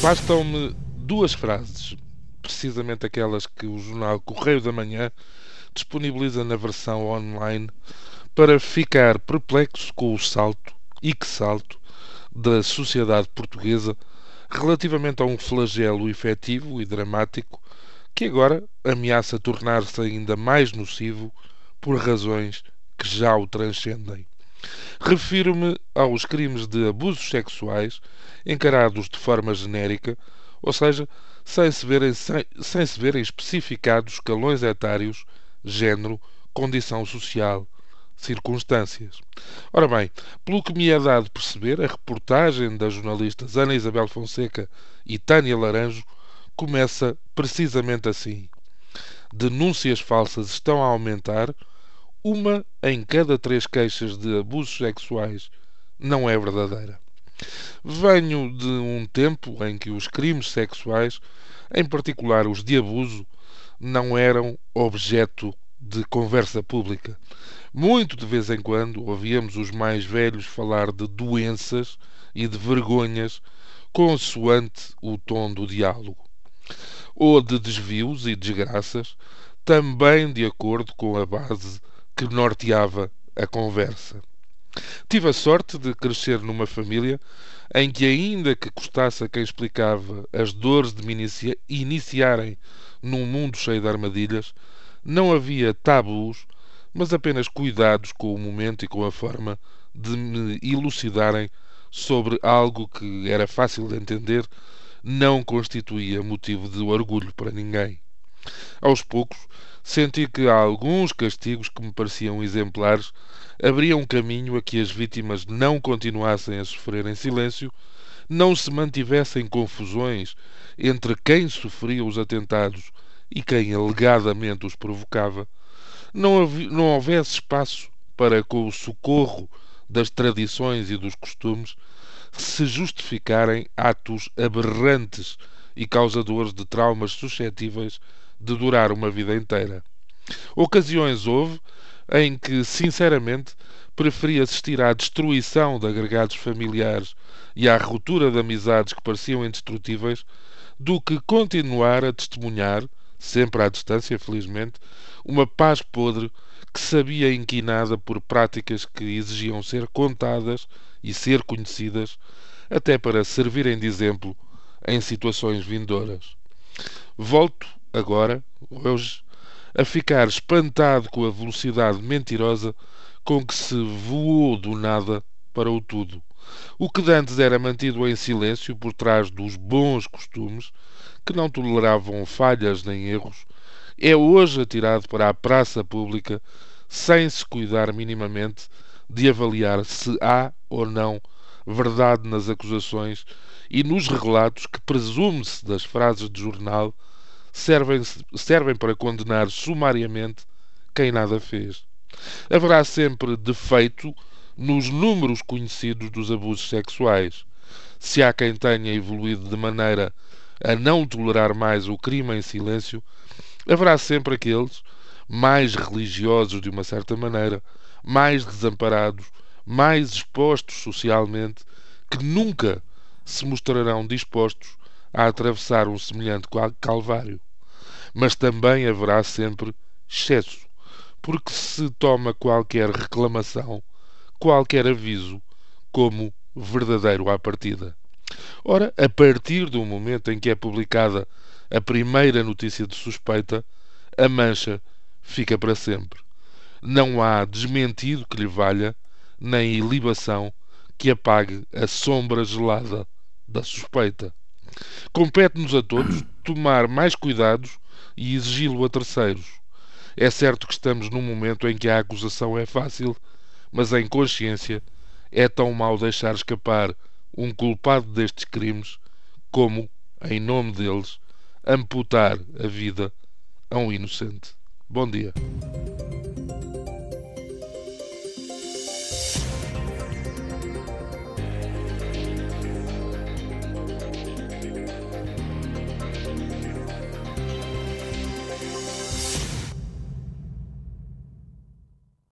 Bastam-me duas frases, precisamente aquelas que o jornal Correio da Manhã disponibiliza na versão online, para ficar perplexo com o salto, e que salto, da sociedade portuguesa relativamente a um flagelo efetivo e dramático que agora ameaça tornar-se ainda mais nocivo por razões que já o transcendem. Refiro-me aos crimes de abusos sexuais encarados de forma genérica, ou seja, sem se verem, sem, sem se verem especificados escalões etários, género, condição social, circunstâncias. Ora bem, pelo que me é dado perceber, a reportagem das jornalistas Ana Isabel Fonseca e Tânia Laranjo começa precisamente assim. Denúncias falsas estão a aumentar uma em cada três queixas de abusos sexuais não é verdadeira. Venho de um tempo em que os crimes sexuais, em particular os de abuso, não eram objeto de conversa pública. Muito de vez em quando ouvíamos os mais velhos falar de doenças e de vergonhas consoante o tom do diálogo, ou de desvios e desgraças, também de acordo com a base que norteava a conversa. Tive a sorte de crescer numa família em que, ainda que custasse a quem explicava as dores de me inicia iniciarem num mundo cheio de armadilhas, não havia tabus, mas apenas cuidados com o momento e com a forma de me elucidarem sobre algo que era fácil de entender, não constituía motivo de orgulho para ninguém. Aos poucos, senti que alguns castigos que me pareciam exemplares abriam caminho a que as vítimas não continuassem a sofrer em silêncio, não se mantivessem confusões entre quem sofria os atentados e quem alegadamente os provocava, não, não houvesse espaço para, com o socorro das tradições e dos costumes, se justificarem atos aberrantes e causadores de traumas suscetíveis de durar uma vida inteira. Ocasiões houve em que, sinceramente, preferi assistir à destruição de agregados familiares e à ruptura de amizades que pareciam indestrutíveis, do que continuar a testemunhar, sempre à distância, felizmente, uma paz podre que sabia inquinada por práticas que exigiam ser contadas e ser conhecidas, até para servirem de exemplo em situações vindouras. Volto agora, hoje, a ficar espantado com a velocidade mentirosa com que se voou do nada para o tudo. O que dantes era mantido em silêncio por trás dos bons costumes, que não toleravam falhas nem erros, é hoje atirado para a praça pública sem se cuidar minimamente de avaliar se há ou não verdade nas acusações e nos relatos que presume-se das frases de jornal servem, servem para condenar sumariamente quem nada fez. Haverá sempre defeito nos números conhecidos dos abusos sexuais. Se há quem tenha evoluído de maneira a não tolerar mais o crime em silêncio, haverá sempre aqueles, mais religiosos de uma certa maneira, mais desamparados, mais expostos socialmente, que nunca se mostrarão dispostos a atravessar um semelhante calvário. Mas também haverá sempre excesso, porque se toma qualquer reclamação, qualquer aviso, como verdadeiro à partida. Ora, a partir do momento em que é publicada a primeira notícia de suspeita, a mancha fica para sempre. Não há desmentido que lhe valha, nem ilibação que apague a sombra gelada da suspeita. Compete-nos a todos tomar mais cuidados e exigi-lo a terceiros. É certo que estamos num momento em que a acusação é fácil, mas em consciência é tão mau deixar escapar um culpado destes crimes como, em nome deles, amputar a vida a um inocente. Bom dia.